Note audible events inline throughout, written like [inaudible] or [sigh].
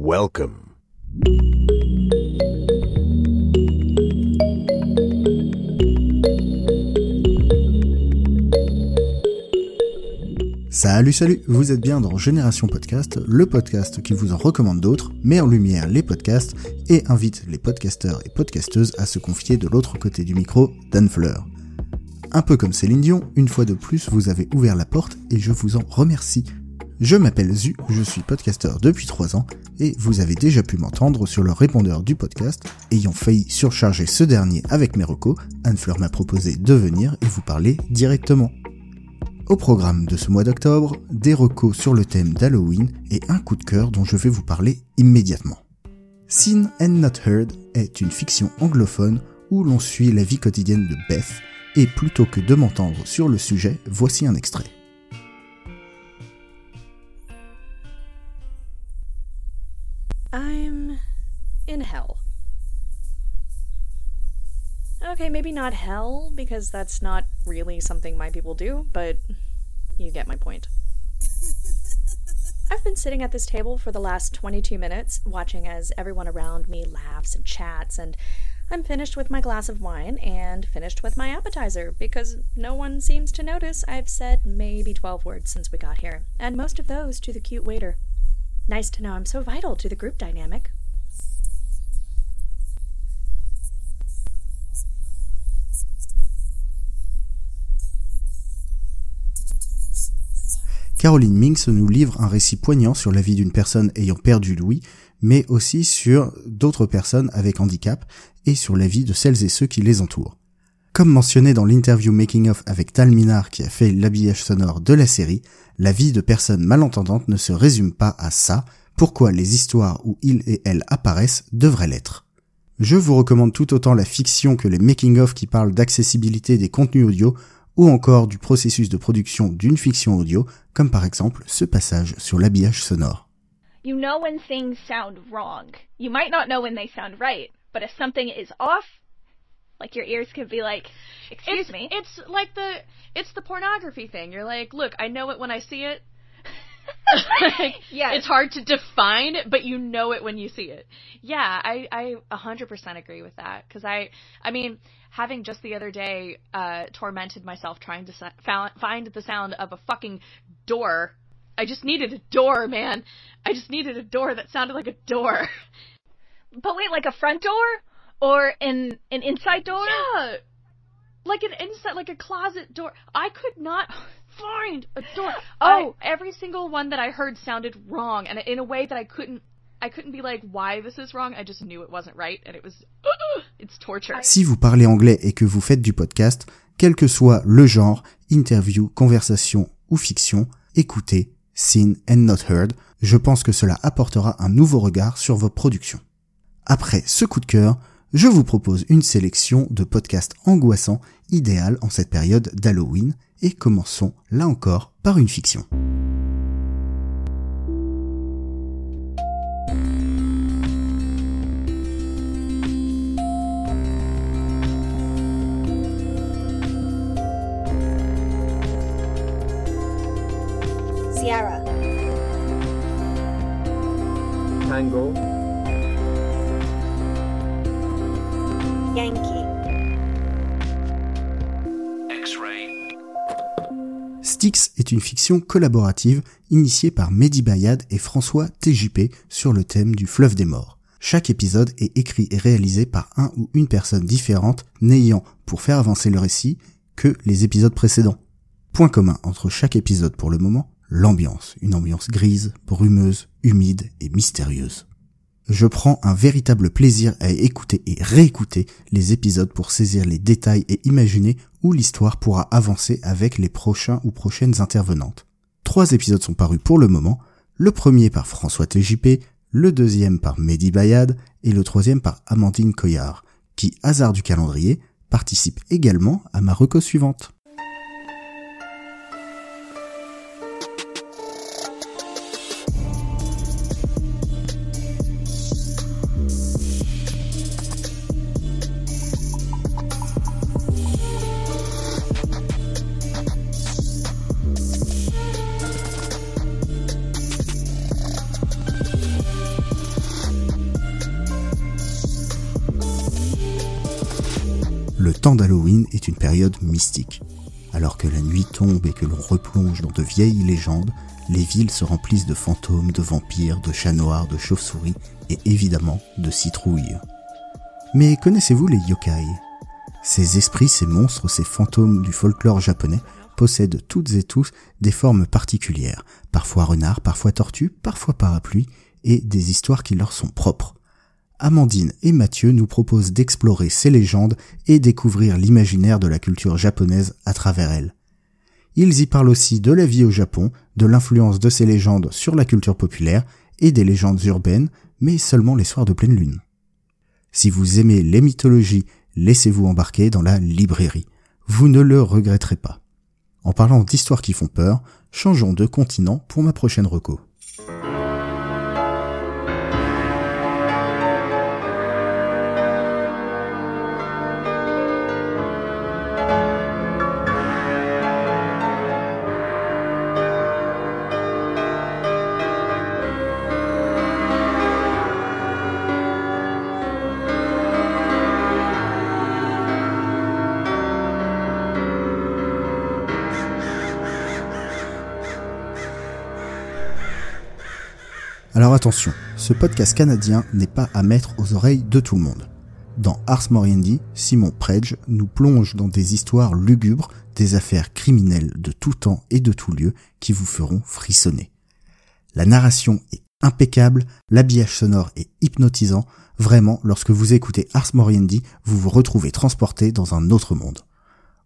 Welcome. Salut, salut, vous êtes bien dans Génération Podcast, le podcast qui vous en recommande d'autres, met en lumière les podcasts et invite les podcasteurs et podcasteuses à se confier de l'autre côté du micro, Dan Fleur. Un peu comme Céline Dion, une fois de plus, vous avez ouvert la porte et je vous en remercie. Je m'appelle Zu, je suis podcasteur depuis 3 ans et vous avez déjà pu m'entendre sur le répondeur du podcast. Ayant failli surcharger ce dernier avec mes recos, Anne Fleur m'a proposé de venir et vous parler directement. Au programme de ce mois d'octobre, des recos sur le thème d'Halloween et un coup de cœur dont je vais vous parler immédiatement. Seen and Not Heard est une fiction anglophone où l'on suit la vie quotidienne de Beth, et plutôt que de m'entendre sur le sujet, voici un extrait. I'm in hell. Okay, maybe not hell, because that's not really something my people do, but you get my point. I've been sitting at this table for the last 22 minutes, watching as everyone around me laughs and chats, and I'm finished with my glass of wine and finished with my appetizer because no one seems to notice I've said maybe 12 words since we got here, and most of those to the cute waiter. Nice to know I'm so vital to the group dynamic. Caroline Minx nous livre un récit poignant sur la vie d'une personne ayant perdu Louis, mais aussi sur d'autres personnes avec handicap et sur la vie de celles et ceux qui les entourent. Comme mentionné dans l'interview Making of avec Tal Minar qui a fait l'habillage sonore de la série, la vie de personnes malentendantes ne se résume pas à ça, pourquoi les histoires où ils et elles apparaissent devraient l'être? Je vous recommande tout autant la fiction que les making-of qui parlent d'accessibilité des contenus audio ou encore du processus de production d'une fiction audio, comme par exemple ce passage sur l'habillage sonore. You know when things sound wrong. You might not know when they sound right, but if something is off, like your ears could be like, "Excuse it's, me." It's like the it's the pornography thing. You're like, look, I know it when I see it. like, [laughs] [laughs] Yes. It's hard to define, but you know it when you see it. Yeah, I I 100% agree with that because I I mean, having just the other day uh tormented myself trying to sa- find the sound of a fucking door. I just needed a door, man. I just needed a door that sounded like a door. But wait, like a front door or an an inside door? Yeah. Like an inside, like a closet door. I could not [laughs] find a door. Oh. I- every single one that I heard sounded wrong, and in a way that I couldn't. I couldn't be like, why this is wrong? I just knew it wasn't right, and it was. [laughs] it's torture. Si vous parlez anglais et que vous faites du podcast, quel que soit le genre, interview, conversation ou fiction, écoutez Seen and Not Heard. Je pense que cela apportera un nouveau regard sur vos productions. Après ce coup de cœur, je vous propose une sélection de podcasts angoissants idéal en cette période d'Halloween et commençons là encore par une fiction. Yankee. Styx est une fiction collaborative initiée par Mehdi Bayad et François TJP sur le thème du fleuve des morts. Chaque épisode est écrit et réalisé par un ou une personne différente n'ayant, pour faire avancer le récit, que les épisodes précédents. Point commun entre chaque épisode pour le moment, l'ambiance, une ambiance grise, brumeuse, humide et mystérieuse. Je prends un véritable plaisir à écouter et réécouter les épisodes pour saisir les détails et imaginer où l'histoire pourra avancer avec les prochains ou prochaines intervenantes. Trois épisodes sont parus pour le moment. Le premier par François TJP, le deuxième par Mehdi Bayad et le troisième par Amandine Coyard, qui, hasard du calendrier, participe également à ma reco suivante. Temps d'Halloween est une période mystique. Alors que la nuit tombe et que l'on replonge dans de vieilles légendes, les villes se remplissent de fantômes, de vampires, de chats noirs, de chauves-souris et évidemment de citrouilles. Mais connaissez-vous les yokai? Ces esprits, ces monstres, ces fantômes du folklore japonais possèdent toutes et tous des formes particulières, parfois renards, parfois tortues, parfois parapluies, et des histoires qui leur sont propres. Amandine et Mathieu nous proposent d'explorer ces légendes et découvrir l'imaginaire de la culture japonaise à travers elles. Ils y parlent aussi de la vie au Japon, de l'influence de ces légendes sur la culture populaire et des légendes urbaines, mais seulement les soirs de pleine lune. Si vous aimez les mythologies, laissez-vous embarquer dans la librairie. Vous ne le regretterez pas. En parlant d'histoires qui font peur, changeons de continent pour ma prochaine reco. Alors attention, ce podcast canadien n'est pas à mettre aux oreilles de tout le monde. Dans Ars Moriendi, Simon Predge nous plonge dans des histoires lugubres, des affaires criminelles de tout temps et de tout lieu qui vous feront frissonner. La narration est impeccable, l'habillage sonore est hypnotisant, vraiment, lorsque vous écoutez Ars Moriendi, vous vous retrouvez transporté dans un autre monde.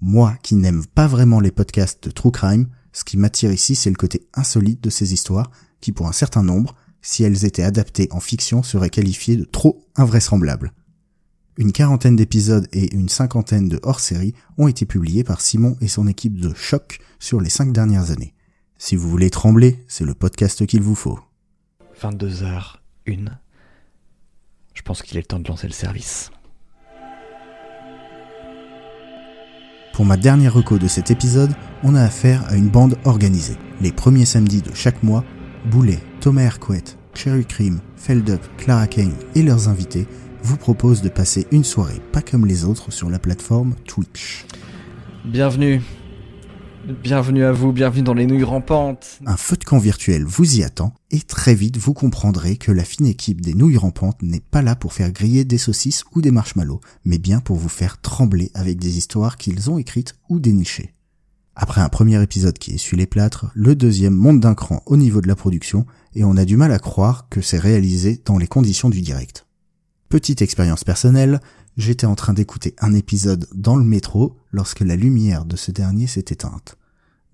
Moi qui n'aime pas vraiment les podcasts de True Crime, ce qui m'attire ici c'est le côté insolite de ces histoires qui pour un certain nombre si elles étaient adaptées en fiction, seraient qualifiées de trop invraisemblables. Une quarantaine d'épisodes et une cinquantaine de hors-série ont été publiés par Simon et son équipe de Choc sur les cinq dernières années. Si vous voulez trembler, c'est le podcast qu'il vous faut. 22h01. Je pense qu'il est temps de lancer le service. Pour ma dernière reco de cet épisode, on a affaire à une bande organisée. Les premiers samedis de chaque mois, Boulet, Thomas Hercouet, Cherry Cream, Feldup, Clara Kane et leurs invités vous proposent de passer une soirée pas comme les autres sur la plateforme Twitch. Bienvenue. Bienvenue à vous, bienvenue dans les nouilles rampantes. Un feu de camp virtuel vous y attend et très vite vous comprendrez que la fine équipe des nouilles rampantes n'est pas là pour faire griller des saucisses ou des marshmallows, mais bien pour vous faire trembler avec des histoires qu'ils ont écrites ou dénichées. Après un premier épisode qui essuie les plâtres, le deuxième monte d'un cran au niveau de la production et on a du mal à croire que c'est réalisé dans les conditions du direct. Petite expérience personnelle, j'étais en train d'écouter un épisode dans le métro lorsque la lumière de ce dernier s'est éteinte.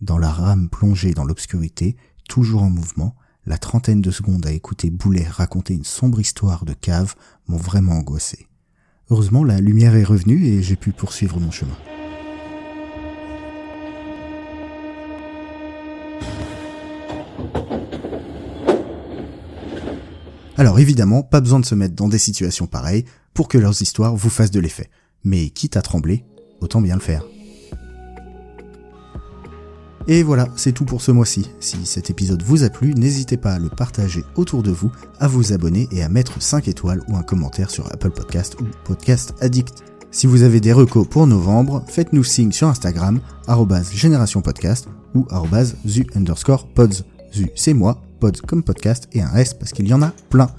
Dans la rame plongée dans l'obscurité, toujours en mouvement, la trentaine de secondes à écouter Boulet raconter une sombre histoire de cave m'ont vraiment angoissé. Heureusement, la lumière est revenue et j'ai pu poursuivre mon chemin. Alors évidemment, pas besoin de se mettre dans des situations pareilles pour que leurs histoires vous fassent de l'effet. Mais quitte à trembler, autant bien le faire. Et voilà, c'est tout pour ce mois-ci. Si cet épisode vous a plu, n'hésitez pas à le partager autour de vous, à vous abonner et à mettre 5 étoiles ou un commentaire sur Apple Podcast ou Podcast Addict. Si vous avez des recos pour novembre, faites-nous signe sur Instagram, podcast ou zu underscore pods. C'est moi, pod comme podcast et un S parce qu'il y en a plein.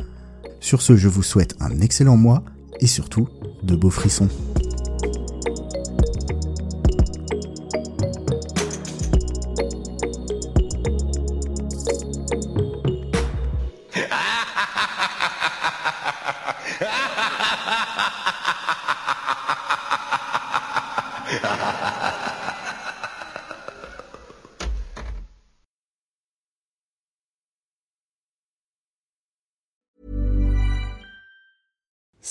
Sur ce, je vous souhaite un excellent mois et surtout de beaux frissons.